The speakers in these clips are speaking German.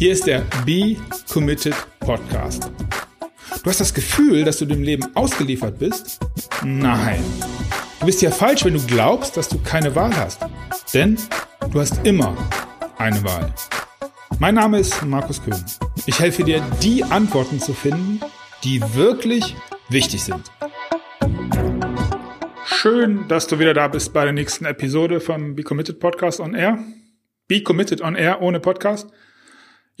Hier ist der Be Committed Podcast. Du hast das Gefühl, dass du dem Leben ausgeliefert bist? Nein. Du bist ja falsch, wenn du glaubst, dass du keine Wahl hast. Denn du hast immer eine Wahl. Mein Name ist Markus Köhn. Ich helfe dir, die Antworten zu finden, die wirklich wichtig sind. Schön, dass du wieder da bist bei der nächsten Episode vom Be Committed Podcast on Air. Be Committed on Air ohne Podcast.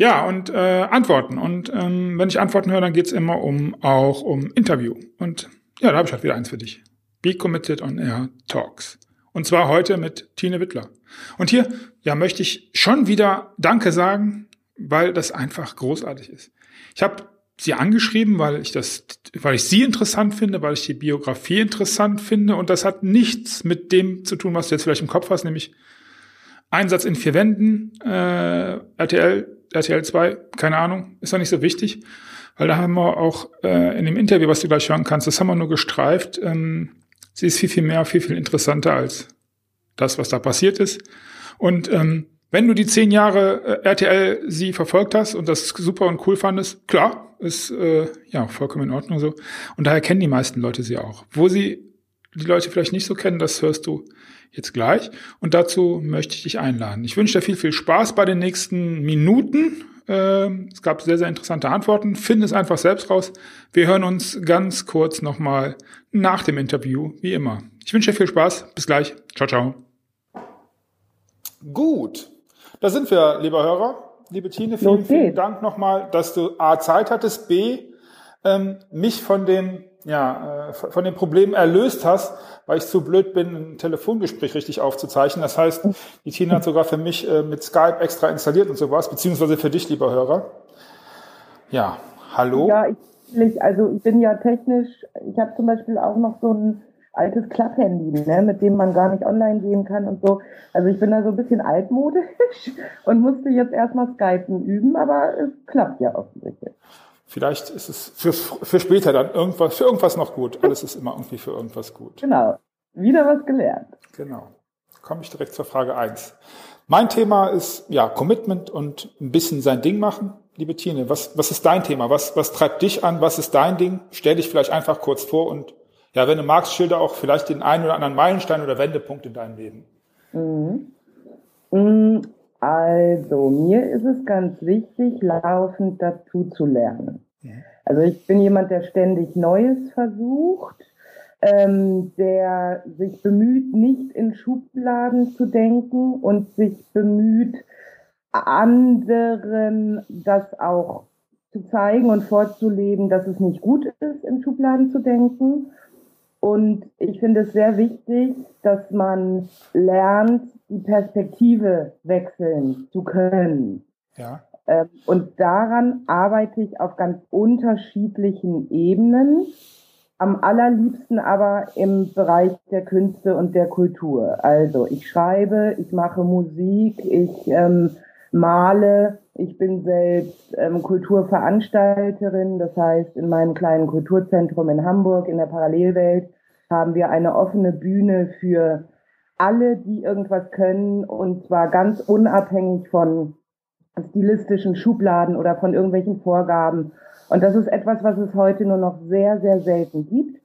Ja, und äh, Antworten. Und ähm, wenn ich Antworten höre, dann geht's immer um auch um Interview. Und ja, da habe ich halt wieder eins für dich. Be Committed on Air Talks. Und zwar heute mit Tine Wittler. Und hier, ja, möchte ich schon wieder Danke sagen, weil das einfach großartig ist. Ich habe sie angeschrieben, weil ich das, weil ich sie interessant finde, weil ich die Biografie interessant finde. Und das hat nichts mit dem zu tun, was du jetzt vielleicht im Kopf hast, nämlich Einsatz in vier Wänden, äh, RTL, RTL 2, keine Ahnung, ist doch nicht so wichtig, weil da haben wir auch äh, in dem Interview, was du gleich hören kannst, das haben wir nur gestreift. Ähm, sie ist viel, viel mehr, viel, viel interessanter als das, was da passiert ist. Und ähm, wenn du die zehn Jahre äh, RTL sie verfolgt hast und das super und cool fandest, klar, ist äh, ja vollkommen in Ordnung so. Und daher kennen die meisten Leute sie auch. Wo sie die Leute vielleicht nicht so kennen, das hörst du jetzt gleich. Und dazu möchte ich dich einladen. Ich wünsche dir viel, viel Spaß bei den nächsten Minuten. Ähm, es gab sehr, sehr interessante Antworten. Finde es einfach selbst raus. Wir hören uns ganz kurz nochmal nach dem Interview, wie immer. Ich wünsche dir viel Spaß. Bis gleich. Ciao, ciao. Gut. Da sind wir, lieber Hörer. Liebe Tine, vielen, vielen Dank nochmal, dass du A, Zeit hattest, B, ähm, mich von den ja, äh, von den Problemen erlöst hast, weil ich zu blöd bin, ein Telefongespräch richtig aufzuzeichnen. Das heißt, die Tina hat sogar für mich äh, mit Skype extra installiert und sowas, beziehungsweise für dich, lieber Hörer. Ja, hallo. Ja, ich, also ich bin ja technisch, ich habe zum Beispiel auch noch so ein altes Klapphandy, ne, mit dem man gar nicht online gehen kann und so. Also ich bin da so ein bisschen altmodisch und musste jetzt erstmal Skypen üben, aber es klappt ja offensichtlich. Vielleicht ist es für, für später dann irgendwas, für irgendwas noch gut. Alles ist immer irgendwie für irgendwas gut. Genau. Wieder was gelernt. Genau. Komme ich direkt zur Frage eins. Mein Thema ist, ja, Commitment und ein bisschen sein Ding machen. Liebe Tine, was, was ist dein Thema? Was, was treibt dich an? Was ist dein Ding? Stell dich vielleicht einfach kurz vor und, ja, wenn du magst, schilder auch vielleicht den einen oder anderen Meilenstein oder Wendepunkt in deinem Leben. Mhm. Mhm. Also, mir ist es ganz wichtig, laufend dazu zu lernen. Ja. Also ich bin jemand, der ständig Neues versucht, ähm, der sich bemüht, nicht in Schubladen zu denken und sich bemüht, anderen das auch zu zeigen und vorzuleben, dass es nicht gut ist, in Schubladen zu denken. Und ich finde es sehr wichtig, dass man lernt, die Perspektive wechseln zu können. Ja. Ähm, und daran arbeite ich auf ganz unterschiedlichen Ebenen. Am allerliebsten aber im Bereich der Künste und der Kultur. Also ich schreibe, ich mache Musik, ich ähm, male, ich bin selbst ähm, Kulturveranstalterin. Das heißt, in meinem kleinen Kulturzentrum in Hamburg in der Parallelwelt haben wir eine offene Bühne für alle, die irgendwas können und zwar ganz unabhängig von stilistischen Schubladen oder von irgendwelchen Vorgaben. Und das ist etwas, was es heute nur noch sehr, sehr selten gibt.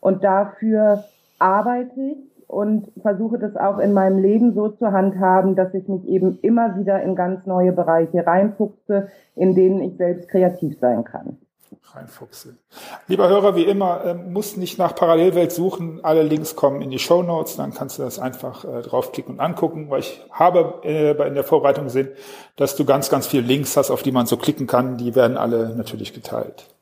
Und dafür arbeite ich und versuche das auch in meinem Leben so zu handhaben, dass ich mich eben immer wieder in ganz neue Bereiche reinfuchse, in denen ich selbst kreativ sein kann reinfuchse. Lieber Hörer, wie immer, äh, muss nicht nach Parallelwelt suchen. Alle Links kommen in die Show Notes, dann kannst du das einfach äh, draufklicken und angucken, weil ich habe äh, in der Vorbereitung gesehen, dass du ganz, ganz viele Links hast, auf die man so klicken kann. Die werden alle natürlich geteilt.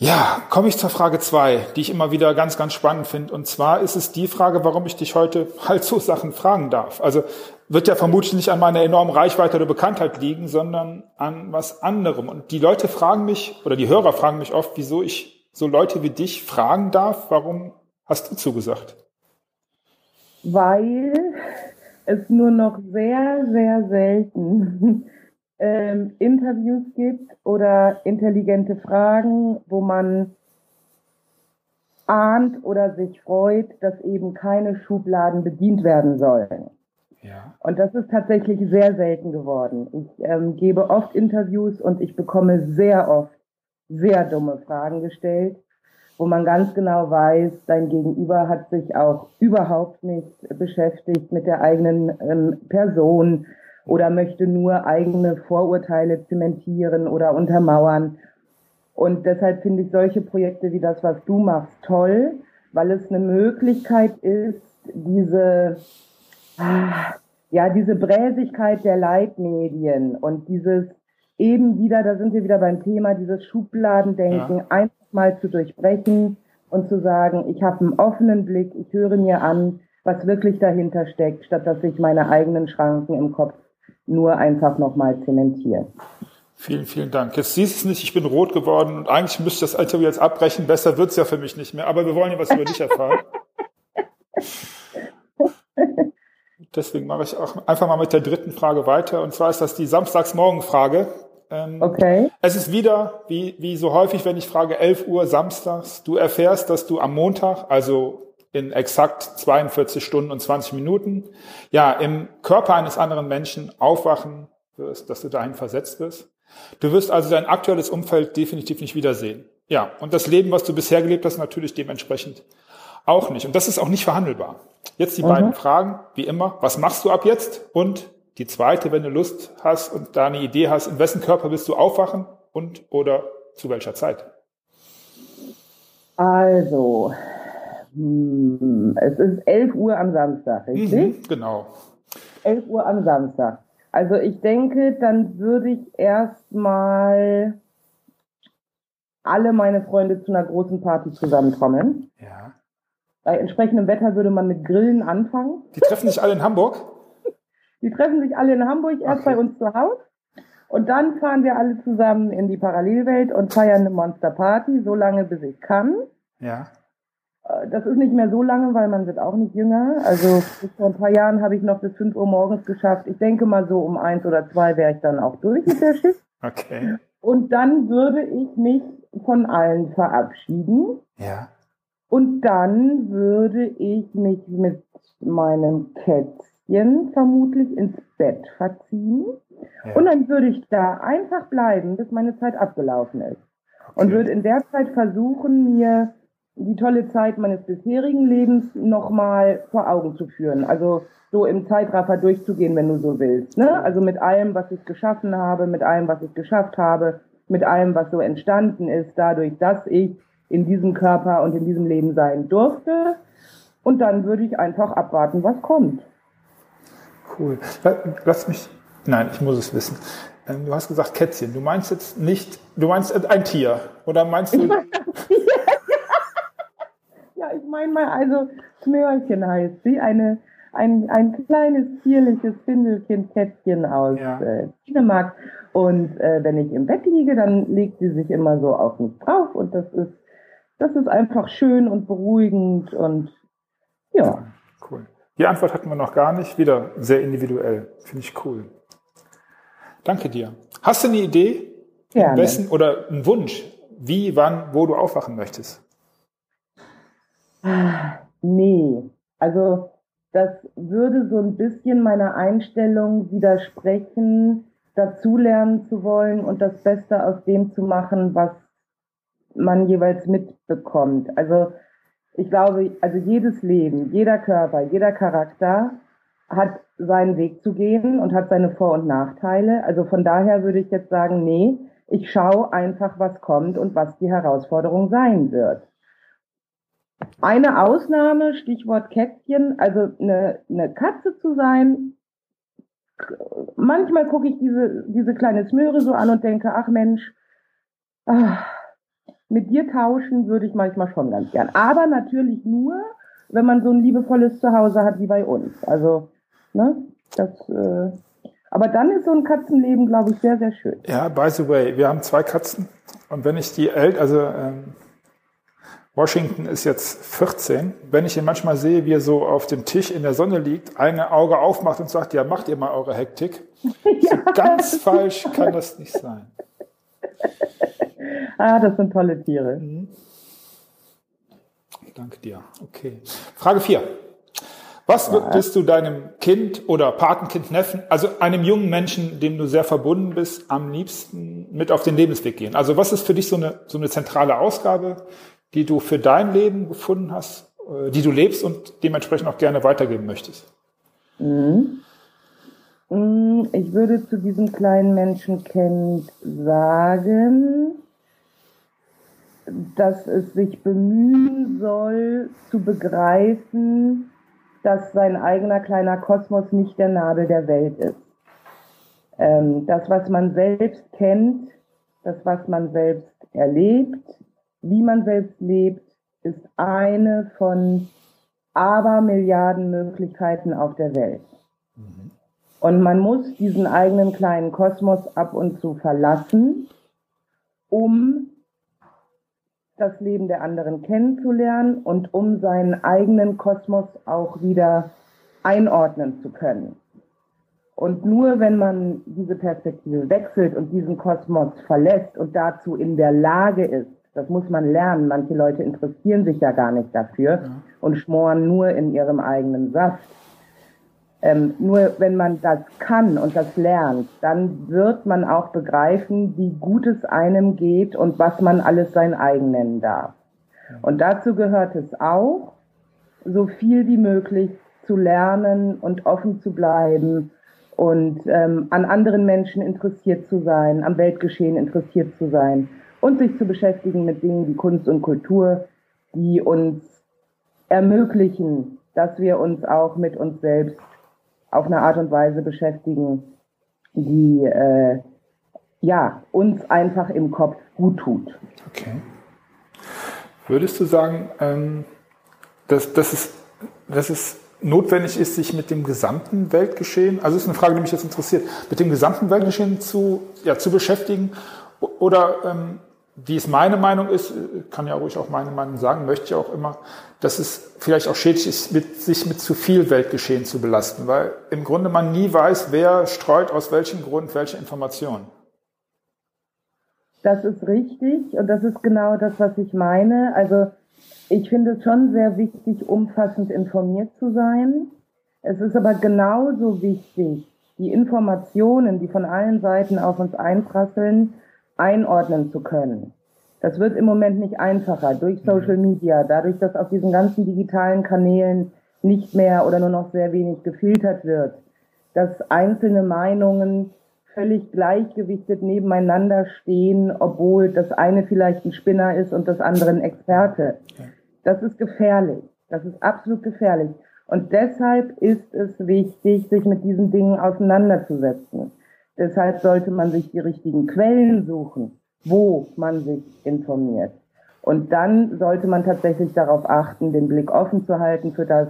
Ja, komme ich zur Frage zwei, die ich immer wieder ganz, ganz spannend finde. Und zwar ist es die Frage, warum ich dich heute halt so Sachen fragen darf. Also wird ja vermutlich nicht an meiner enormen Reichweite oder Bekanntheit liegen, sondern an was anderem. Und die Leute fragen mich, oder die Hörer fragen mich oft, wieso ich so Leute wie dich fragen darf. Warum hast du zugesagt? Weil es nur noch sehr, sehr selten ähm, Interviews gibt oder intelligente Fragen, wo man ahnt oder sich freut, dass eben keine Schubladen bedient werden sollen. Ja. Und das ist tatsächlich sehr selten geworden. Ich ähm, gebe oft Interviews und ich bekomme sehr oft sehr dumme Fragen gestellt, wo man ganz genau weiß, dein Gegenüber hat sich auch überhaupt nicht beschäftigt mit der eigenen ähm, Person oder möchte nur eigene Vorurteile zementieren oder untermauern. Und deshalb finde ich solche Projekte wie das, was du machst, toll, weil es eine Möglichkeit ist, diese, ja, diese Bräsigkeit der Leitmedien und dieses eben wieder, da sind wir wieder beim Thema, dieses Schubladendenken ja. einfach mal zu durchbrechen und zu sagen, ich habe einen offenen Blick, ich höre mir an, was wirklich dahinter steckt, statt dass ich meine eigenen Schranken im Kopf nur einfach nochmal zementiere. Vielen, vielen Dank. Jetzt siehst du es nicht, ich bin rot geworden und eigentlich müsste ich das Interview jetzt abbrechen. Besser wird's ja für mich nicht mehr. Aber wir wollen ja was über dich erfahren. Deswegen mache ich auch einfach mal mit der dritten Frage weiter. Und zwar ist das die Samstagsmorgenfrage. Ähm, okay. Es ist wieder, wie, wie so häufig, wenn ich frage, 11 Uhr samstags, du erfährst, dass du am Montag, also in exakt 42 Stunden und 20 Minuten, ja, im Körper eines anderen Menschen aufwachen wirst, dass du dahin versetzt wirst. Du wirst also dein aktuelles Umfeld definitiv nicht wiedersehen. Ja, und das Leben, was du bisher gelebt hast, natürlich dementsprechend auch nicht. Und das ist auch nicht verhandelbar. Jetzt die mhm. beiden Fragen, wie immer. Was machst du ab jetzt? Und die zweite, wenn du Lust hast und da eine Idee hast, in wessen Körper willst du aufwachen und oder zu welcher Zeit? Also, es ist 11 Uhr am Samstag, richtig? Mhm, genau. 11 Uhr am Samstag. Also ich denke, dann würde ich erstmal alle meine Freunde zu einer großen Party zusammenkommen. Ja. Bei entsprechendem Wetter würde man mit Grillen anfangen. Die treffen sich alle in Hamburg? Die treffen sich alle in Hamburg, erst okay. bei uns zu Hause. Und dann fahren wir alle zusammen in die Parallelwelt und feiern eine Monsterparty, so lange bis ich kann. Ja. Äh, das ist nicht mehr so lange, weil man wird auch nicht jünger. Also bis vor ein paar Jahren habe ich noch bis 5 Uhr morgens geschafft. Ich denke mal so um eins oder zwei wäre ich dann auch durch mit der Schicht. Okay. Und dann würde ich mich von allen verabschieden. Ja. Und dann würde ich mich mit meinem Kätzchen vermutlich ins Bett verziehen. Ja. Und dann würde ich da einfach bleiben, bis meine Zeit abgelaufen ist. Und okay. würde in der Zeit versuchen, mir die tolle Zeit meines bisherigen Lebens nochmal vor Augen zu führen. Also so im Zeitraffer durchzugehen, wenn du so willst. Ne? Also mit allem, was ich geschaffen habe, mit allem, was ich geschafft habe, mit allem, was so entstanden ist, dadurch, dass ich in diesem Körper und in diesem Leben sein durfte. Und dann würde ich einfach abwarten, was kommt. Cool. Lass mich, nein, ich muss es wissen. Ähm, du hast gesagt Kätzchen. Du meinst jetzt nicht, du meinst ein Tier. Oder meinst du? ja, ich meine mal, also Smörchen heißt sie. Eine, ein, ein kleines, zierliches Findelkind-Kätzchen aus ja. äh, Dänemark. Und äh, wenn ich im Bett liege, dann legt sie sich immer so auf mich drauf. Und das ist, das ist einfach schön und beruhigend und ja. Cool. Die Antwort hatten wir noch gar nicht. Wieder sehr individuell. Finde ich cool. Danke dir. Hast du eine Idee? Ja. Wessen, oder einen Wunsch, wie, wann, wo du aufwachen möchtest? Nee. Also, das würde so ein bisschen meiner Einstellung widersprechen, dazulernen zu wollen und das Beste aus dem zu machen, was man jeweils mitbekommt. Also, ich glaube, also jedes Leben, jeder Körper, jeder Charakter hat seinen Weg zu gehen und hat seine Vor- und Nachteile. Also von daher würde ich jetzt sagen, nee, ich schaue einfach, was kommt und was die Herausforderung sein wird. Eine Ausnahme, Stichwort Kätzchen, also eine, eine Katze zu sein. Manchmal gucke ich diese, diese kleine Smöre so an und denke, ach Mensch, ach, mit dir tauschen würde ich manchmal schon ganz gern. Aber natürlich nur, wenn man so ein liebevolles Zuhause hat wie bei uns. Also, ne, das, äh, aber dann ist so ein Katzenleben, glaube ich, sehr, sehr schön. Ja, by the way, wir haben zwei Katzen. Und wenn ich die El also ähm, Washington ist jetzt 14, wenn ich ihn manchmal sehe, wie er so auf dem Tisch in der Sonne liegt, ein Auge aufmacht und sagt, ja, macht ihr mal eure Hektik. ja. So ganz falsch kann das nicht sein. ah, das sind tolle Tiere. Mhm. Danke dir. Okay. Frage 4. Was würdest du deinem Kind oder Patenkind, Neffen, also einem jungen Menschen, dem du sehr verbunden bist, am liebsten mit auf den Lebensweg gehen? Also was ist für dich so eine, so eine zentrale Ausgabe, die du für dein Leben gefunden hast, äh, die du lebst und dementsprechend auch gerne weitergeben möchtest? Mhm. Mhm, ich würde zu diesem kleinen Menschenkind sagen, dass es sich bemühen soll, zu begreifen, dass sein eigener kleiner Kosmos nicht der Nabel der Welt ist. Ähm, das, was man selbst kennt, das, was man selbst erlebt, wie man selbst lebt, ist eine von Abermilliarden Möglichkeiten auf der Welt. Mhm. Und man muss diesen eigenen kleinen Kosmos ab und zu verlassen, um das Leben der anderen kennenzulernen und um seinen eigenen Kosmos auch wieder einordnen zu können. Und nur wenn man diese Perspektive wechselt und diesen Kosmos verlässt und dazu in der Lage ist, das muss man lernen, manche Leute interessieren sich ja gar nicht dafür ja. und schmoren nur in ihrem eigenen Saft, ähm, nur wenn man das kann und das lernt, dann wird man auch begreifen, wie gut es einem geht und was man alles sein eigen nennen darf. Und dazu gehört es auch, so viel wie möglich zu lernen und offen zu bleiben und ähm, an anderen Menschen interessiert zu sein, am Weltgeschehen interessiert zu sein und sich zu beschäftigen mit Dingen wie Kunst und Kultur, die uns ermöglichen, dass wir uns auch mit uns selbst auf eine Art und Weise beschäftigen, die äh, ja, uns einfach im Kopf gut tut. Okay. Würdest du sagen, ähm, dass, dass, es, dass es notwendig ist, sich mit dem gesamten Weltgeschehen, also ist eine Frage, die mich jetzt interessiert, mit dem gesamten Weltgeschehen zu, ja, zu beschäftigen? Oder ähm, wie es meine Meinung ist, kann ja ruhig auch meine Meinung sagen, möchte ich auch immer, dass es vielleicht auch schädlich ist, mit, sich mit zu viel Weltgeschehen zu belasten, weil im Grunde man nie weiß, wer streut aus welchem Grund welche Informationen. Das ist richtig und das ist genau das, was ich meine. Also ich finde es schon sehr wichtig, umfassend informiert zu sein. Es ist aber genauso wichtig, die Informationen, die von allen Seiten auf uns einprasseln, einordnen zu können. Das wird im Moment nicht einfacher durch mhm. Social Media, dadurch, dass auf diesen ganzen digitalen Kanälen nicht mehr oder nur noch sehr wenig gefiltert wird, dass einzelne Meinungen völlig gleichgewichtet nebeneinander stehen, obwohl das eine vielleicht ein Spinner ist und das andere ein Experte. Das ist gefährlich. Das ist absolut gefährlich. Und deshalb ist es wichtig, sich mit diesen Dingen auseinanderzusetzen. Deshalb sollte man sich die richtigen Quellen suchen, wo man sich informiert. Und dann sollte man tatsächlich darauf achten, den Blick offen zu halten für das,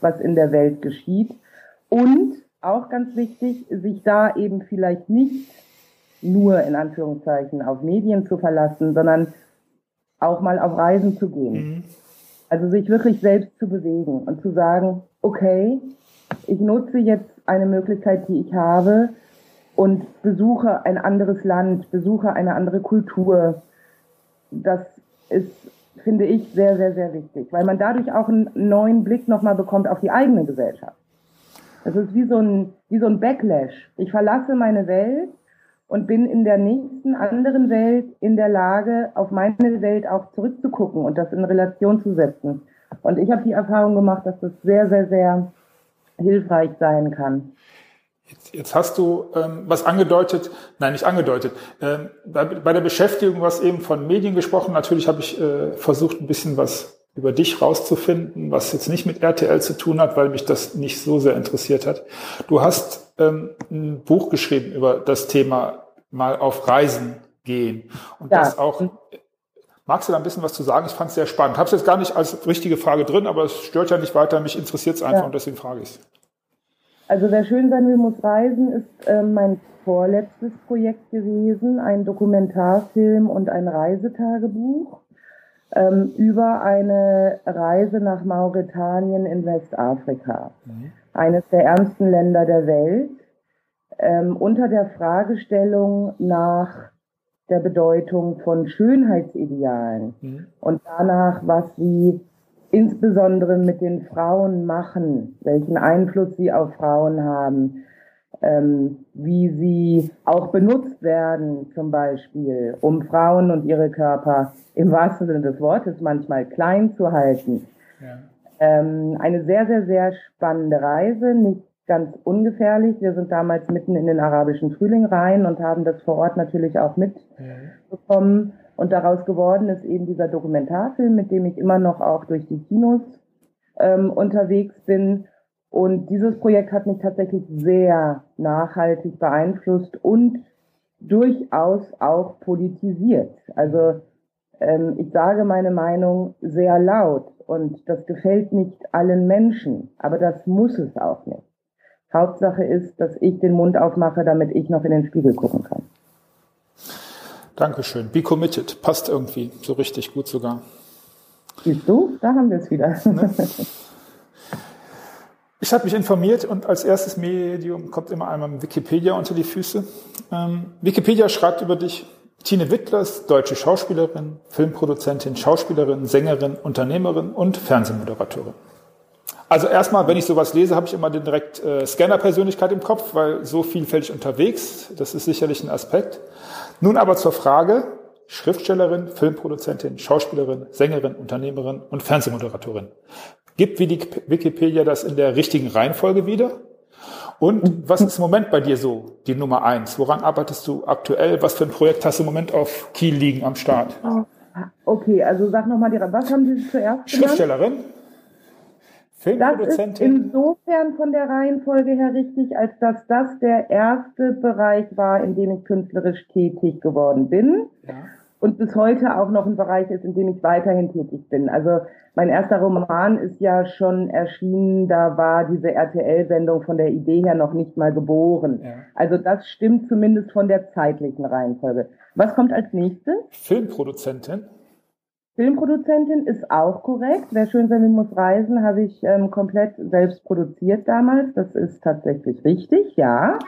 was in der Welt geschieht. Und auch ganz wichtig, sich da eben vielleicht nicht nur in Anführungszeichen auf Medien zu verlassen, sondern auch mal auf Reisen zu gehen. Mhm. Also sich wirklich selbst zu bewegen und zu sagen, okay, ich nutze jetzt eine Möglichkeit, die ich habe, und besuche ein anderes Land, besuche eine andere Kultur. Das ist, finde ich, sehr, sehr, sehr wichtig, weil man dadurch auch einen neuen Blick nochmal bekommt auf die eigene Gesellschaft. Das ist wie so ein, wie so ein Backlash. Ich verlasse meine Welt und bin in der nächsten anderen Welt in der Lage, auf meine Welt auch zurückzugucken und das in Relation zu setzen. Und ich habe die Erfahrung gemacht, dass das sehr, sehr, sehr hilfreich sein kann. Jetzt, hast du ähm, was angedeutet, nein, nicht angedeutet. Ähm, bei, bei, der Beschäftigung, was eben von Medien gesprochen, natürlich habe ich äh, versucht, ein bisschen was über dich rauszufinden, was jetzt nicht mit RTL zu tun hat, weil mich das nicht so sehr interessiert hat. Du hast ähm, ein Buch geschrieben über das Thema mal auf Reisen gehen und ja. das auch. Magst du da ein bisschen was zu sagen? Ich fand es sehr spannend. Habe es jetzt gar nicht als richtige Frage drin, aber es stört ja nicht weiter. Mich interessiert es einfach ja. und deswegen frage ich es. Also wer schön sein will, muss reisen, ist äh, mein vorletztes Projekt gewesen, ein Dokumentarfilm und ein Reisetagebuch ähm, über eine Reise nach Mauretanien in Westafrika, mhm. eines der ärmsten Länder der Welt, ähm, unter der Fragestellung nach der Bedeutung von Schönheitsidealen mhm. und danach, was sie insbesondere mit den Frauen machen, welchen Einfluss sie auf Frauen haben, ähm, wie sie auch benutzt werden, zum Beispiel, um Frauen und ihre Körper im wahrsten Sinne des Wortes manchmal klein zu halten. Ja. Ähm, eine sehr, sehr, sehr spannende Reise, nicht ganz ungefährlich. Wir sind damals mitten in den arabischen Frühling rein und haben das vor Ort natürlich auch mitbekommen. Und daraus geworden ist eben dieser Dokumentarfilm, mit dem ich immer noch auch durch die Kinos ähm, unterwegs bin und dieses Projekt hat mich tatsächlich sehr nachhaltig beeinflusst und durchaus auch politisiert. Also ähm, ich sage meine Meinung sehr laut und das gefällt nicht allen Menschen, aber das muss es auch nicht. Hauptsache ist, dass ich den Mund aufmache, damit ich noch in den Spiegel gucken kann. Dankeschön. Be committed. Passt irgendwie. So richtig gut sogar. Siehst du? Da haben wir es wieder. Ne? Ich habe mich informiert und als erstes Medium kommt immer einmal Wikipedia unter die Füße. Ähm, Wikipedia schreibt über dich, Tine Wittlers, deutsche Schauspielerin, Filmproduzentin, Schauspielerin, Sängerin, Unternehmerin und Fernsehmoderatorin. Also erstmal, wenn ich sowas lese, habe ich immer den direkt äh, Scanner-Persönlichkeit im Kopf, weil so vielfältig unterwegs, das ist sicherlich ein Aspekt. Nun aber zur Frage, Schriftstellerin, Filmproduzentin, Schauspielerin, Sängerin, Unternehmerin und Fernsehmoderatorin. Gibt Wikipedia das in der richtigen Reihenfolge wieder? Und was ist im Moment bei dir so die Nummer eins? Woran arbeitest du aktuell? Was für ein Projekt hast du im Moment auf Kiel liegen am Start? Okay, also sag nochmal, was haben Sie zuerst genannt? Filmproduzentin. Das ist insofern von der Reihenfolge her richtig, als dass das der erste Bereich war, in dem ich künstlerisch tätig geworden bin. Ja und bis heute auch noch ein Bereich ist, in dem ich weiterhin tätig bin. Also mein erster Roman ist ja schon erschienen, da war diese RTL-Sendung von der Idee her noch nicht mal geboren. Ja. Also das stimmt zumindest von der zeitlichen Reihenfolge. Was kommt als nächstes? Filmproduzentin. Filmproduzentin ist auch korrekt. Wer schön sein muss reisen, habe ich ähm, komplett selbst produziert damals. Das ist tatsächlich richtig, ja.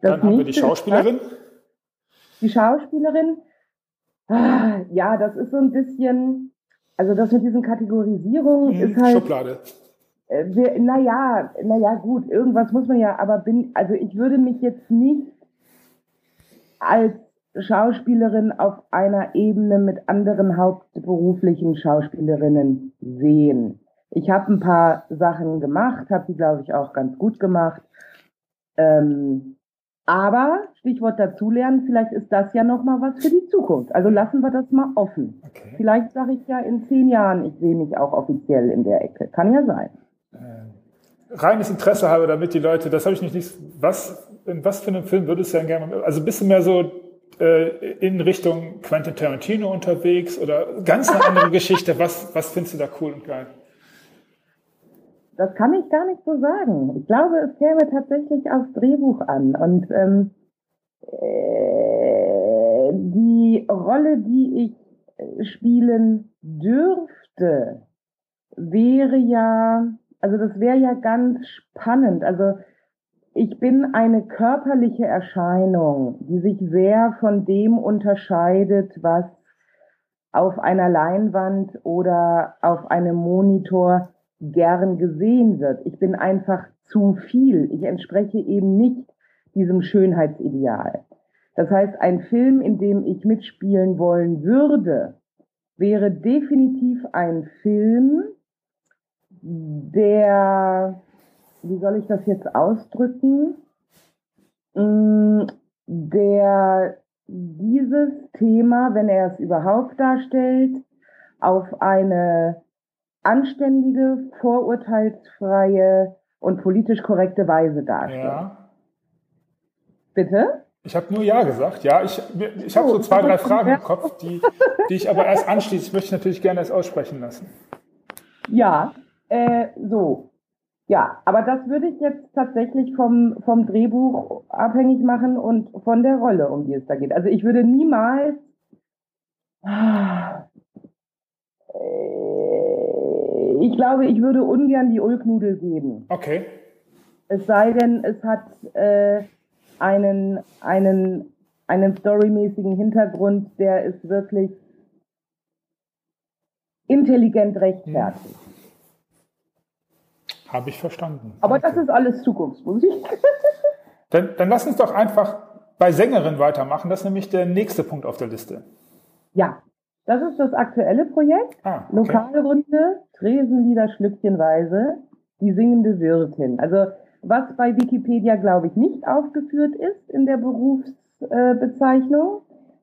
Das Dann haben wir die Schauspielerin. Die Schauspielerin Ah, ja, das ist so ein bisschen, also das mit diesen Kategorisierungen hm, ist halt. Schublade. Äh, naja, naja, gut, irgendwas muss man ja, aber bin, also ich würde mich jetzt nicht als Schauspielerin auf einer Ebene mit anderen hauptberuflichen Schauspielerinnen sehen. Ich habe ein paar Sachen gemacht, habe die, glaube ich, auch ganz gut gemacht. Ähm, aber Stichwort dazulernen, vielleicht ist das ja noch mal was für die Zukunft. Also lassen wir das mal offen. Okay. Vielleicht sage ich ja in zehn Jahren, ich sehe mich auch offiziell in der Ecke. Kann ja sein. Äh, reines Interesse habe, damit die Leute, das habe ich nicht, nicht was, in was für einem Film würdest du denn gerne, also ein bisschen mehr so äh, in Richtung Quentin Tarantino unterwegs oder ganz eine andere Geschichte. Was, was findest du da cool und geil? Das kann ich gar nicht so sagen. Ich glaube, es käme tatsächlich aufs Drehbuch an. Und ähm, äh, die Rolle, die ich spielen dürfte, wäre ja, also das wäre ja ganz spannend. Also ich bin eine körperliche Erscheinung, die sich sehr von dem unterscheidet, was auf einer Leinwand oder auf einem Monitor gern gesehen wird. Ich bin einfach zu viel. Ich entspreche eben nicht diesem Schönheitsideal. Das heißt, ein Film, in dem ich mitspielen wollen würde, wäre definitiv ein Film, der, wie soll ich das jetzt ausdrücken, mm, der dieses Thema, wenn er es überhaupt darstellt, auf eine anständige, vorurteilsfreie und politisch korrekte Weise darstellt. Ja. Bitte? Ich habe nur Ja gesagt. Ja, ich, ich habe so zwei, drei Fragen im Kopf, die, die ich aber erst anschließend möchte ich natürlich gerne erst aussprechen lassen. Ja, äh, so. Ja, aber das würde ich jetzt tatsächlich vom, vom Drehbuch abhängig machen und von der Rolle, um die es da geht. Also ich würde niemals ich glaube, ich würde ungern die Ulknudel geben. Okay. Es sei denn, es hat äh, einen, einen, einen storymäßigen Hintergrund, der ist wirklich intelligent rechtfertigt. Hm. Habe ich verstanden. Aber okay. das ist alles Zukunftsmusik. dann, dann lass uns doch einfach bei Sängerin weitermachen. Das ist nämlich der nächste Punkt auf der Liste. Ja, das ist das aktuelle Projekt. Ah, okay. Lokalrunde, Tresenlieder schlückchenweise, die singende Wirtin. Also was bei Wikipedia, glaube ich, nicht aufgeführt ist in der Berufsbezeichnung,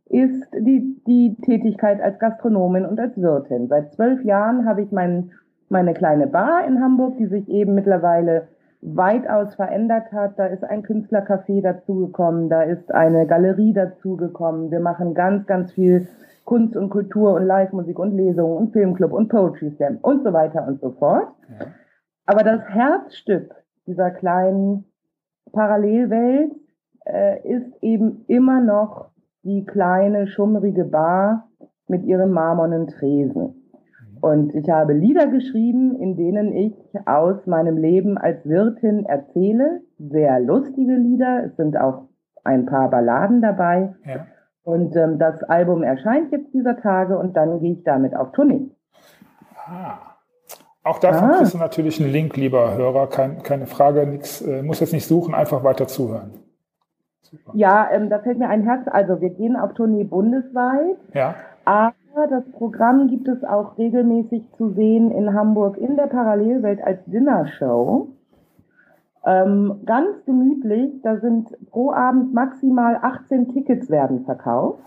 ist die, die Tätigkeit als Gastronomin und als Wirtin. Seit zwölf Jahren habe ich mein, meine kleine Bar in Hamburg, die sich eben mittlerweile weitaus verändert hat. Da ist ein Künstlercafé dazugekommen, da ist eine Galerie dazugekommen. Wir machen ganz, ganz viel Kunst und Kultur und Live-Musik und Lesungen und Filmclub und Poetry Slam und so weiter und so fort. Ja. Aber das Herzstück dieser kleinen Parallelwelt äh, ist eben immer noch die kleine schummrige Bar mit ihrem marmornen Tresen. Und ich habe Lieder geschrieben, in denen ich aus meinem Leben als Wirtin erzähle. Sehr lustige Lieder. Es sind auch ein paar Balladen dabei. Ja. Und ähm, das Album erscheint jetzt dieser Tage und dann gehe ich damit auf Tournee. Ah. Auch davon ah. kriegst du natürlich einen Link, lieber Hörer. Kein, keine Frage, nix, äh, muss jetzt nicht suchen, einfach weiter zuhören. Super. Ja, ähm, da fällt mir ein Herz. Also wir gehen auf Tournee bundesweit. Ja. Aber das Programm gibt es auch regelmäßig zu sehen in Hamburg in der Parallelwelt als Dinnershow. Ähm, ganz gemütlich, da sind pro Abend maximal 18 Tickets werden verkauft.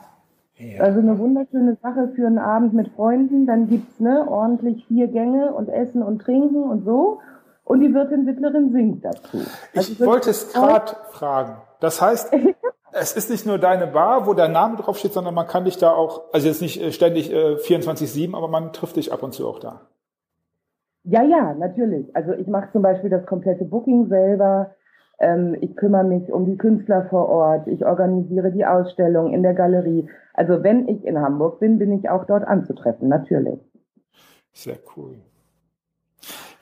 Ja. Also eine wunderschöne Sache für einen Abend mit Freunden. Dann gibt's ne, ordentlich vier Gänge und Essen und Trinken und so. Und die Wirtin Wittlerin singt dazu. Also ich wollte es gerade fragen. Das heißt, es ist nicht nur deine Bar, wo dein Name draufsteht, sondern man kann dich da auch, also jetzt nicht äh, ständig äh, 24-7, aber man trifft dich ab und zu auch da. Ja, ja, natürlich. Also ich mache zum Beispiel das komplette Booking selber. Ähm, ich kümmere mich um die Künstler vor Ort. Ich organisiere die Ausstellung in der Galerie. Also wenn ich in Hamburg bin, bin ich auch dort anzutreffen, natürlich. Sehr cool.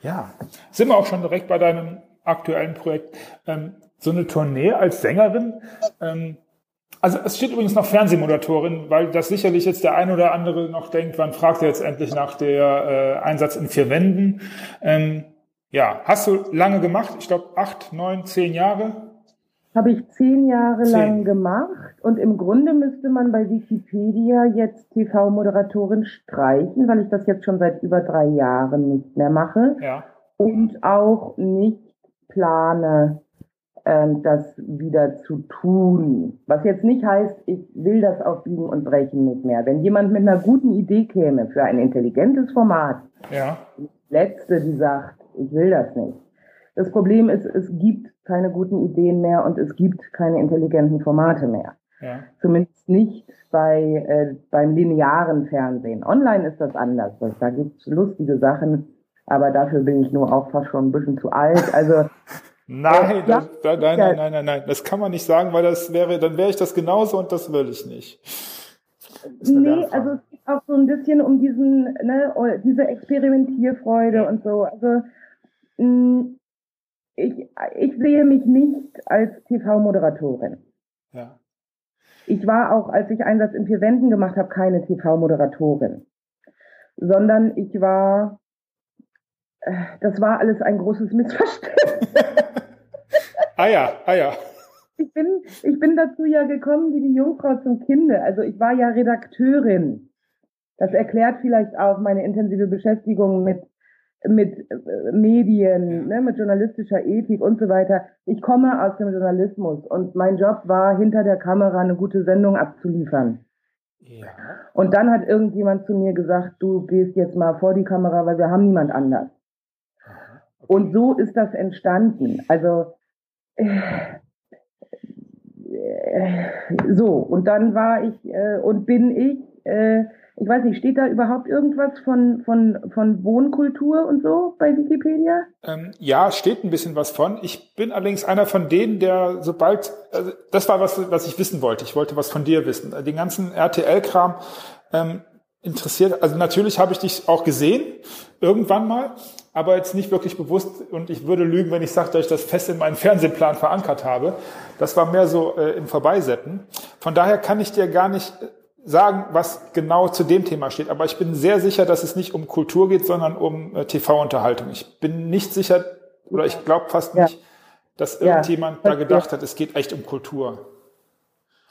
Ja, sind wir auch schon direkt bei deinem aktuellen Projekt. Ähm, so eine Tournee als Sängerin. Ähm, also es steht übrigens noch Fernsehmoderatorin, weil das sicherlich jetzt der ein oder andere noch denkt, wann fragt er jetzt endlich nach der äh, Einsatz in vier Wänden. Ähm, ja, hast du lange gemacht? Ich glaube acht, neun, zehn Jahre? Habe ich zehn Jahre zehn. lang gemacht und im Grunde müsste man bei Wikipedia jetzt TV-Moderatorin streichen, weil ich das jetzt schon seit über drei Jahren nicht mehr mache ja. und auch nicht plane, das wieder zu tun. Was jetzt nicht heißt, ich will das auf Biegen und Brechen nicht mehr. Wenn jemand mit einer guten Idee käme für ein intelligentes Format, ja. letzte, die sagt, ich will das nicht. Das Problem ist, es gibt keine guten Ideen mehr und es gibt keine intelligenten Formate mehr. Ja. Zumindest nicht bei, äh, beim linearen Fernsehen. Online ist das anders. Da gibt's lustige Sachen, aber dafür bin ich nur auch fast schon ein bisschen zu alt. Also Nein, ja, das, nein, nein, nein, nein, nein, das kann man nicht sagen, weil das wäre, dann wäre ich das genauso und das will ich nicht. Nee, also es geht auch so ein bisschen um diesen, ne, diese Experimentierfreude und so. Also mm, ich, ich sehe mich nicht als TV-Moderatorin. Ja. Ich war auch, als ich Einsatz in vier Wänden gemacht habe, keine TV-Moderatorin, sondern ich war, äh, das war alles ein großes Missverständnis. Ah ja, ah ja. Ich bin, ich bin dazu ja gekommen wie die Jungfrau zum Kinde. Also ich war ja Redakteurin. Das erklärt vielleicht auch meine intensive Beschäftigung mit mit äh, Medien, ne, mit journalistischer Ethik und so weiter. Ich komme aus dem Journalismus und mein Job war, hinter der Kamera eine gute Sendung abzuliefern. Ja. Und dann hat irgendjemand zu mir gesagt, du gehst jetzt mal vor die Kamera, weil wir haben niemand anders. Okay. Und so ist das entstanden. Also so, und dann war ich äh, und bin ich, äh, ich weiß nicht, steht da überhaupt irgendwas von, von, von Wohnkultur und so bei Wikipedia? Ähm, ja, steht ein bisschen was von. Ich bin allerdings einer von denen, der sobald, also das war was, was ich wissen wollte. Ich wollte was von dir wissen. Den ganzen RTL-Kram, ähm, interessiert. Also natürlich habe ich dich auch gesehen, irgendwann mal, aber jetzt nicht wirklich bewusst. Und ich würde lügen, wenn ich sage, dass ich das fest in meinen Fernsehplan verankert habe. Das war mehr so äh, im Vorbeiseppen. Von daher kann ich dir gar nicht äh, sagen, was genau zu dem Thema steht. Aber ich bin sehr sicher, dass es nicht um Kultur geht, sondern um äh, TV-Unterhaltung. Ich bin nicht sicher, Oder ich glaube fast nicht, ja. dass irgendjemand ja, da gedacht hat, es geht echt um Kultur.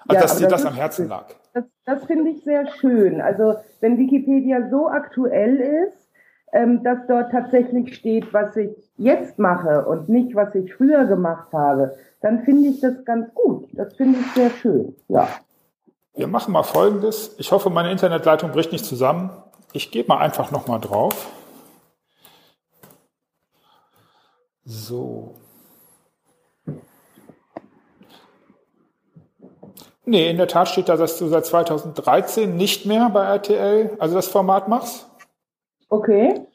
Also, ja, dass dir das, das am Herzen lag. Das, das finde ich sehr schön. Also, wenn Wikipedia so aktuell ist, ähm, dass dort tatsächlich steht, was ich jetzt mache und nicht, was ich früher gemacht habe, dann finde ich das ganz gut. Das finde ich sehr schön. Ja. Wir machen mal Folgendes. Ich hoffe, meine Internetleitung bricht nicht zusammen. Ich gehe mal einfach nochmal drauf. So. Nee, in der Tat steht da, dass du seit 2013 nicht mehr bei RTL, also das Format machst. Okay.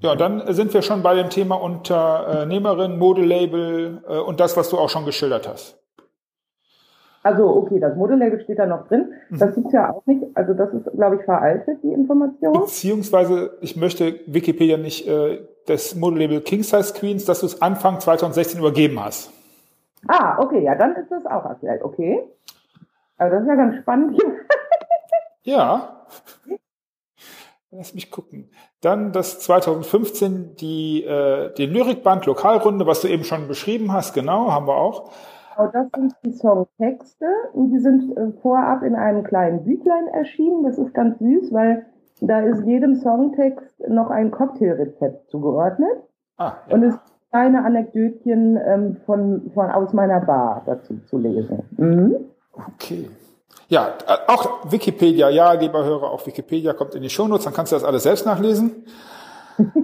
Ja, dann sind wir schon bei dem Thema Unternehmerin, Modelabel äh, und das, was du auch schon geschildert hast. Also okay, das Modelabel steht da noch drin. Mhm. Das gibt's ja auch nicht. Also das ist, glaube ich, veraltet, die Information. Beziehungsweise, ich möchte Wikipedia nicht äh, das Modelabel King Size Queens, dass du es Anfang 2016 übergeben hast. Ah, okay, ja, dann ist das auch aktuell. Okay. Aber das ist ja ganz spannend. ja. Lass mich gucken. Dann das 2015 die äh, den Lyrikband Lokalrunde, was du eben schon beschrieben hast, genau, haben wir auch. Genau, das sind die Songtexte und die sind äh, vorab in einem kleinen Büchlein erschienen. Das ist ganz süß, weil da ist jedem Songtext noch ein Cocktailrezept zugeordnet. Ah, ja. Und es kleine Anekdötchen ähm, von, von aus meiner Bar dazu zu lesen. Mhm. Okay. Ja, äh, auch Wikipedia, ja, lieber Hörer, auch Wikipedia kommt in die Shownotes, dann kannst du das alles selbst nachlesen.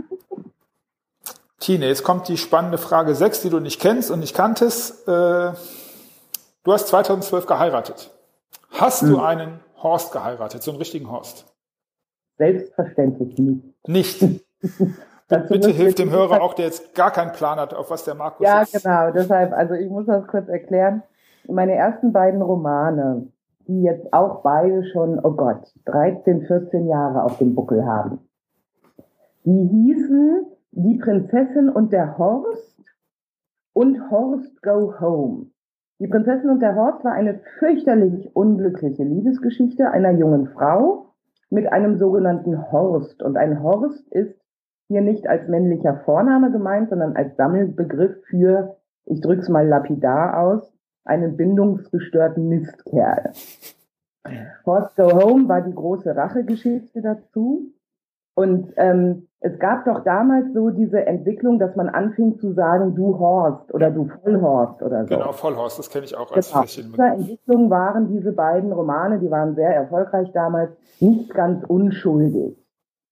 Tine, jetzt kommt die spannende Frage 6, die du nicht kennst und nicht kanntest. Äh, du hast 2012 geheiratet. Hast hm. du einen Horst geheiratet, so einen richtigen Horst? Selbstverständlich nicht. Nicht? Bitte hilf dem Hörer auch, der jetzt gar keinen Plan hat, auf was der Markus Ja, ist. genau. Deshalb, also ich muss das kurz erklären. Meine ersten beiden Romane, die jetzt auch beide schon, oh Gott, 13, 14 Jahre auf dem Buckel haben, die hießen die Prinzessin und der Horst und Horst Go Home. Die Prinzessin und der Horst war eine fürchterlich unglückliche Liebesgeschichte einer jungen Frau mit einem sogenannten Horst. Und ein Horst ist hier nicht als männlicher Vorname gemeint, sondern als Sammelbegriff für, ich drück's mal lapidar aus, einen bindungsgestörten Mistkerl. Horst Go Home war die große Rachegeschichte dazu. Und ähm, es gab doch damals so diese Entwicklung, dass man anfing zu sagen, du Horst oder du Vollhorst oder so. Genau, Vollhorst, das kenne ich auch als genau. In dieser Entwicklung waren diese beiden Romane, die waren sehr erfolgreich damals, nicht ganz unschuldig.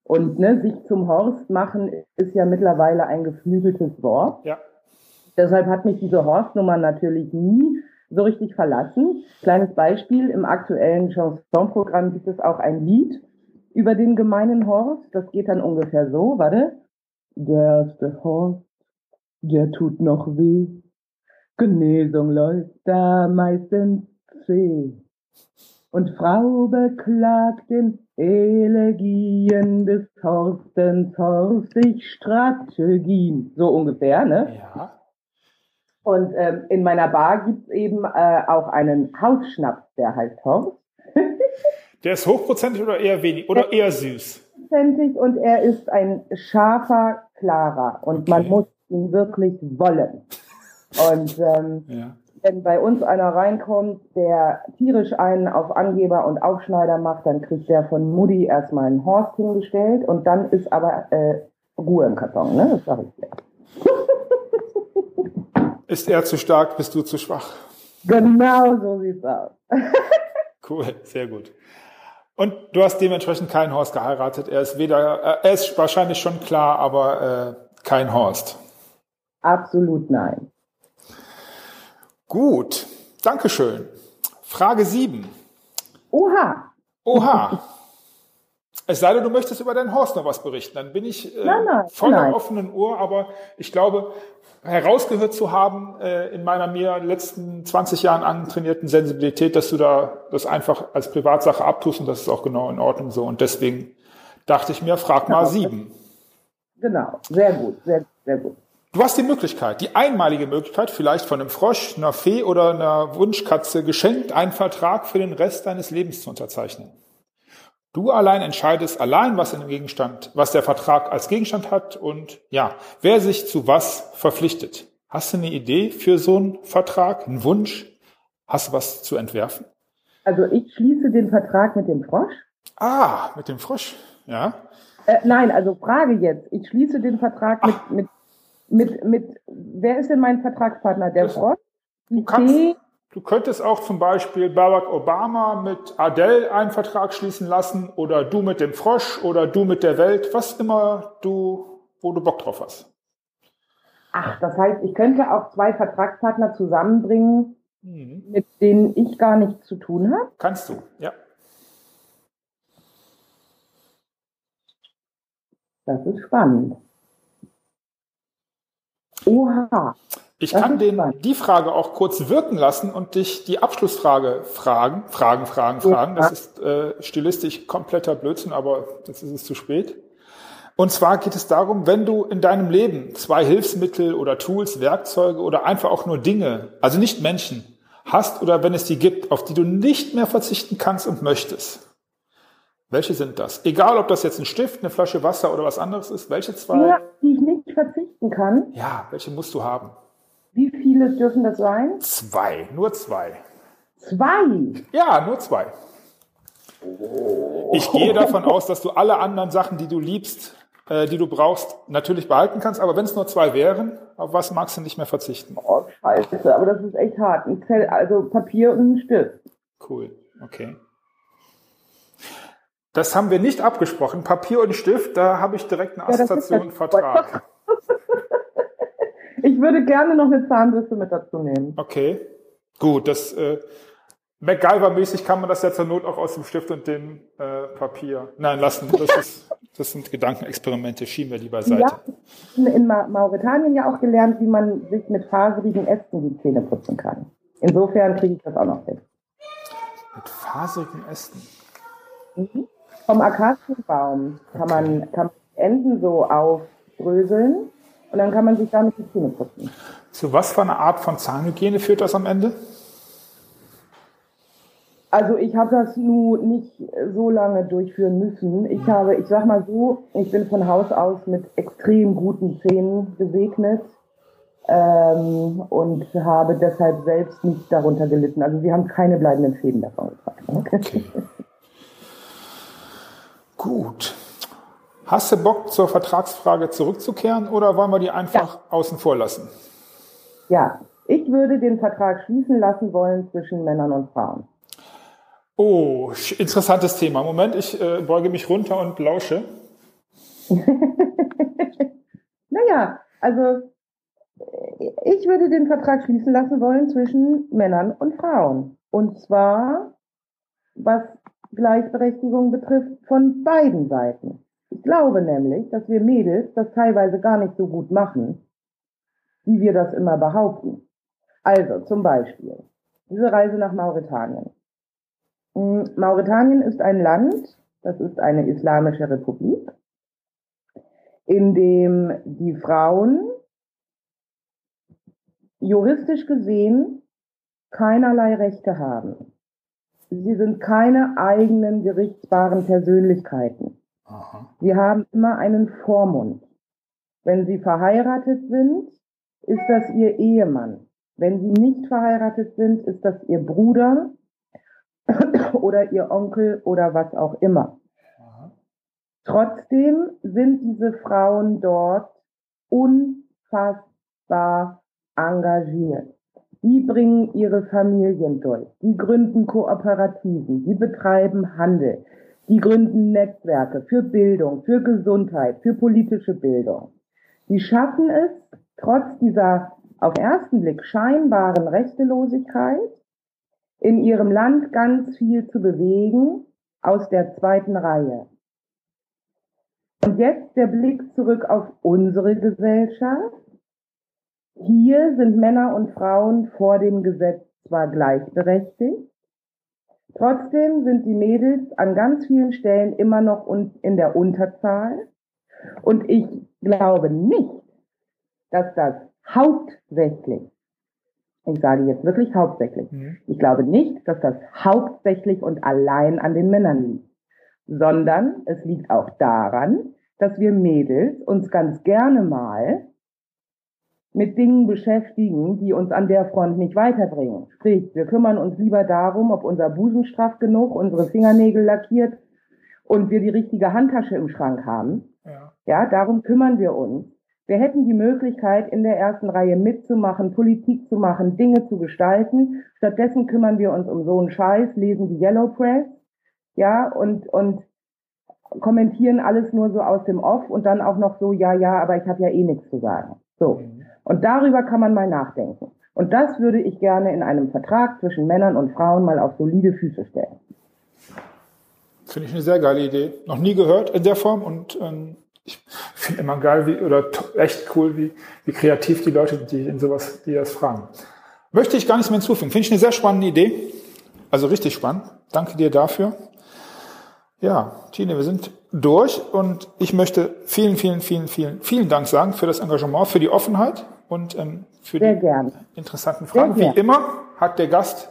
Und ne, sich zum Horst machen ist ja mittlerweile ein geflügeltes Wort. Ja. Deshalb hat mich diese Horstnummer natürlich nie so richtig verlassen. Kleines Beispiel, im aktuellen Chansonprogramm gibt es auch ein Lied, über den gemeinen Horst. Das geht dann ungefähr so, warte. Der erste Horst, der tut noch weh. Genesung läuft da meistens zäh. Und Frau beklagt den Elegien des Horstens Horstig Strategien. So ungefähr, ne? Ja. Und ähm, in meiner Bar gibt's eben äh, auch einen Hausschnaps, der heißt Horst. Der ist hochprozentig oder eher wenig oder eher süß? Hochprozentig und er ist ein scharfer, klarer und okay. man muss ihn wirklich wollen. Und ähm, ja. wenn bei uns einer reinkommt, der tierisch einen auf Angeber und Aufschneider macht, dann kriegt der von Mutti erstmal einen Horst hingestellt und dann ist aber äh, Ruhe im Karton, ne? Das sag ich dir. Ist er zu stark, bist du zu schwach? Genau so sieht's aus. cool, sehr gut. Und du hast dementsprechend keinen Horst geheiratet. Er ist weder, äh, er ist wahrscheinlich schon klar, aber äh, kein Horst. Absolut nein. Gut, Dankeschön. Frage 7. Oha. Oha. Es sei denn, du möchtest über deinen Horst noch was berichten. Dann bin ich äh, nein, nein, voller offenen Ohr, aber ich glaube, herausgehört zu haben äh, in meiner mir letzten 20 Jahren antrainierten Sensibilität, dass du da das einfach als Privatsache abtust und das ist auch genau in Ordnung so. Und deswegen dachte ich mir, frag mal genau. sieben. Genau, sehr gut, sehr, sehr gut. Du hast die Möglichkeit, die einmalige Möglichkeit, vielleicht von einem Frosch, einer Fee oder einer Wunschkatze geschenkt, einen Vertrag für den Rest deines Lebens zu unterzeichnen. Du allein entscheidest allein, was in dem Gegenstand, was der Vertrag als Gegenstand hat und ja, wer sich zu was verpflichtet. Hast du eine Idee für so einen Vertrag, einen Wunsch? Hast du was zu entwerfen? Also ich schließe den Vertrag mit dem Frosch. Ah, mit dem Frosch, ja. Äh, nein, also Frage jetzt. Ich schließe den Vertrag mit, mit, mit, mit, wer ist denn mein Vertragspartner? Der Das- Frosch? Du kannst, du könntest auch zum Beispiel Barack Obama mit Adele einen Vertrag schließen lassen oder du mit dem Frosch oder du mit der Welt, was immer du, wo du Bock drauf hast. Ach, das heißt, ich könnte auch zwei Vertragspartner zusammenbringen, Mhm. mit denen ich gar nichts zu tun habe. Kannst du, ja. Das ist spannend. Oha. Ich Das kann den, die Frage auch kurz wirken lassen und dich die Abschlussfrage fragen, fragen, fragen, Ja. fragen. Das ist äh, stilistisch kompletter Blödsinn, aber jetzt ist es zu spät. Und zwar geht es darum, wenn du in deinem Leben zwei Hilfsmittel oder Tools, Werkzeuge oder einfach auch nur Dinge, also nicht Menschen, hast oder wenn es die gibt, auf die du nicht mehr verzichten kannst und möchtest. Welche sind das? Egal, ob das jetzt ein Stift, eine Flasche Wasser oder was anderes ist, welche zwei? Dinge, die ich nicht verzichten kann. Ja, welche musst du haben? Wie viele dürfen das sein? Zwei, nur zwei. Zwei. Ja, nur zwei. Ich gehe davon aus, dass du alle anderen Sachen, die du liebst, äh, die du brauchst, natürlich behalten kannst. Aber wenn es nur zwei wären, auf was magst du nicht mehr verzichten? Oh, scheiße, aber das ist echt hart. Ein Zell, also Papier und ein Stift. Cool, okay. Das haben wir nicht abgesprochen. Papier und Stift, da habe ich direkt eine Ja, Assoziation, das- Vertrag. Ich würde gerne noch eine Zahnbürste mit dazu nehmen. Okay, gut. Das äh, MacGyver-mäßig kann man das ja zur Not auch aus dem Stift und dem äh, Papier. Nein, lassen. Das, ist, das sind Gedankenexperimente. Schieben wir die beiseite. Ja, in, in Ma Mauretanien ja auch gelernt, wie man sich mit faserigen Ästen die Zähne putzen kann. Insofern kriege ich das auch noch hin. Mit faserigen Ästen. Vom Akazienbaum kann man, kann man Enden so aufbröseln und dann kann man sich damit die Zähne putzen. Zu was für einer Art von Zahnhygiene führt das am Ende? Also ich habe das nun nicht so lange durchführen müssen. Ich habe, ich sag mal so, ich bin von Haus aus mit extrem guten Zähnen gesegnet ähm, und habe deshalb selbst nicht darunter gelitten. Also wir haben keine bleibenden Schäden davon getragen. Okay. Gut. Hast du Bock, zur Vertragsfrage zurückzukehren oder wollen wir die einfach außen vor lassen? Ja, ich würde den Vertrag schließen lassen wollen zwischen Männern und Frauen. Oh, interessantes Thema. Moment, ich äh, beuge mich runter und lausche. Naja, also äh, ich würde den Vertrag schließen lassen wollen zwischen Männern und Frauen. Und zwar, was Gleichberechtigung betrifft, von beiden Seiten. Ich glaube nämlich, dass wir Mädels das teilweise gar nicht so gut machen, wie wir das immer behaupten. Also zum Beispiel diese Reise nach Mauretanien. Mm, Mauretanien ist ein Land, das ist eine islamische Republik, in dem die Frauen juristisch gesehen keinerlei Rechte haben. Sie sind keine eigenen gerichtsbaren Persönlichkeiten. Aha. Sie haben immer einen Vormund. Wenn sie verheiratet sind, ist das ihr Ehemann. Wenn sie nicht verheiratet sind, ist das ihr Bruder oder ihr Onkel oder was auch immer. Aha. Trotzdem sind diese Frauen dort unfassbar engagiert. Die bringen ihre Familien durch, die gründen Kooperativen, die betreiben Handel, die gründen Netzwerke für Bildung, für Gesundheit, für politische Bildung. Die schaffen es, trotz dieser auf ersten Blick scheinbaren Rechtelosigkeit, in ihrem Land ganz viel zu bewegen aus der zweiten Reihe. Und jetzt der Blick zurück auf unsere Gesellschaft. Hier sind Männer und Frauen vor dem Gesetz zwar gleichberechtigt, trotzdem sind die Mädels an ganz vielen Stellen immer noch in der Unterzahl. Und ich glaube nicht, dass das hauptsächlich, ich sage jetzt wirklich hauptsächlich, Mhm. ich glaube nicht, dass das hauptsächlich und allein an den Männern liegt, sondern es liegt auch daran, dass wir Mädels uns ganz gerne mal mit Dingen beschäftigen, die uns an der Front nicht weiterbringen. Sprich, wir kümmern uns lieber darum, ob unser Busen straff genug, unsere Fingernägel lackiert und wir die richtige Handtasche im Schrank haben. Ja. ja, darum kümmern wir uns. Wir hätten die Möglichkeit, in der ersten Reihe mitzumachen, Politik zu machen, Dinge zu gestalten. Stattdessen kümmern wir uns um so einen Scheiß, lesen die Yellow Press, ja, und, und kommentieren alles nur so aus dem Off und dann auch noch so, ja, ja, aber ich habe ja eh nichts zu sagen. So. Und darüber kann man mal nachdenken. Und das würde ich gerne in einem Vertrag zwischen Männern und Frauen mal auf solide Füße stellen. Finde ich eine sehr geile Idee. Noch nie gehört in der Form und ähm, ich finde immer geil, wie, oder echt cool, wie, wie kreativ die Leute, die in sowas, die das fragen. Möchte ich gar nicht mehr hinzufügen. Finde ich eine sehr spannende Idee. Also richtig spannend. Danke dir dafür. Ja, Tine, wir sind durch und ich möchte vielen, vielen, vielen, vielen, vielen Dank sagen für das Engagement, für die Offenheit und ähm, für Sehr die gern. interessanten Fragen. Wie immer hat der Gast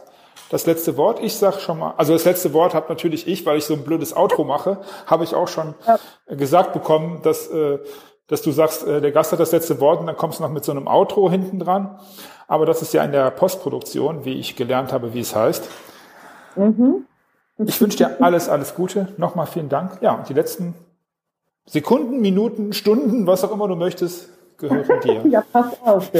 das letzte Wort. Ich sag schon mal, also das letzte Wort habe natürlich ich, weil ich so ein blödes Outro mache, habe ich auch schon ja. gesagt bekommen, dass, äh, dass du sagst, äh, der Gast hat das letzte Wort und dann kommst du noch mit so einem Outro hinten dran. Aber das ist ja in der Postproduktion, wie ich gelernt habe, wie es heißt. Mhm. Ich wünsche dir alles, alles Gute. Nochmal vielen Dank. Ja, und die letzten Sekunden, Minuten, Stunden, was auch immer du möchtest, gehören dir. ja, pass auf.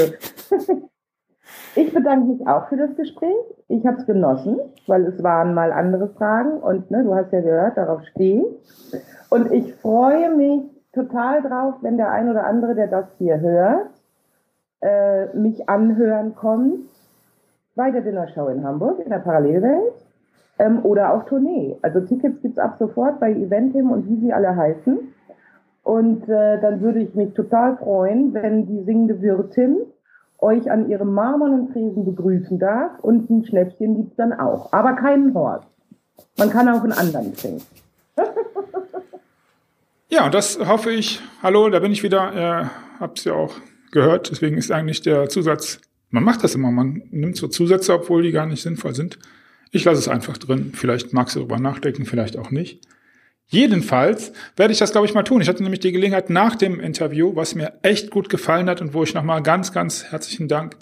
Ich bedanke mich auch für das Gespräch. Ich habe es genossen, weil es waren mal andere Fragen und ne, du hast ja gehört, darauf stehe ich. Und ich freue mich total drauf, wenn der ein oder andere, der das hier hört, äh, mich anhören kommt bei der Dinnershow in Hamburg in der Parallelwelt ähm, oder auch Tournee. Also Tickets gibt's ab sofort bei Eventim und wie sie alle heißen. Und äh, dann würde ich mich total freuen, wenn die singende Wirtin euch an ihrem marmornen Tresen begrüßen darf und ein Schnäppchen gibt's dann auch. Aber keinen Horst. Man kann auch einen anderen trinken. ja, das hoffe ich. Hallo, da bin ich wieder. Äh, hab's ja auch gehört. Deswegen ist eigentlich der Zusatz, man macht das immer, man nimmt so Zusätze, obwohl die gar nicht sinnvoll sind. Ich lasse es einfach drin. Vielleicht magst du darüber nachdenken, vielleicht auch nicht. Jedenfalls werde ich das, glaube ich, mal tun. Ich hatte nämlich die Gelegenheit nach dem Interview, was mir echt gut gefallen hat und wo ich nochmal ganz, ganz herzlichen Dank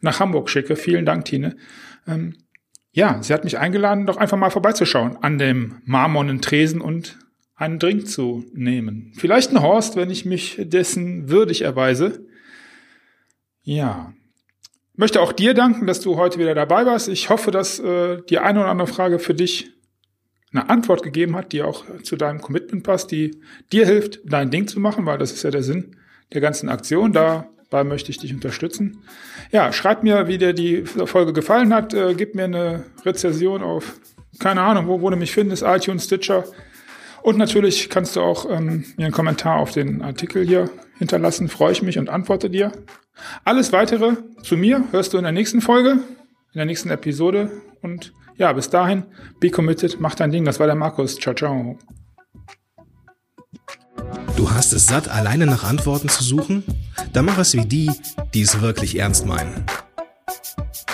nach Hamburg schicke. Vielen Dank, Tine. Ähm, ja, sie hat mich eingeladen, doch einfach mal vorbeizuschauen an dem marmornen Tresen und einen Drink zu nehmen. Vielleicht ein Horst, wenn ich mich dessen würdig erweise. Ja, möchte auch dir danken, dass du heute wieder dabei warst. Ich hoffe, dass äh, die eine oder andere Frage für dich eine Antwort gegeben hat, die auch zu deinem Commitment passt, die dir hilft, dein Ding zu machen, weil das ist ja der Sinn der ganzen Aktion. Dabei möchte ich dich unterstützen. Ja, schreib mir, wie dir die Folge gefallen hat. Äh, gib mir eine Rezession auf, keine Ahnung, wo, wo du mich findest, iTunes, Stitcher. Und natürlich kannst du auch ähm, mir einen Kommentar auf den Artikel hier hinterlassen. Freue ich mich und antworte dir. Alles weitere zu mir hörst du in der nächsten Folge, in der nächsten Episode. Und ja, bis dahin, be committed, mach dein Ding. Das war der Markus. Ciao, ciao. Du hast es satt, alleine nach Antworten zu suchen? Dann mach es wie die, die es wirklich ernst meinen.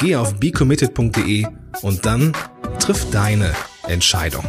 Geh auf becommitted.de und dann triff deine Entscheidung.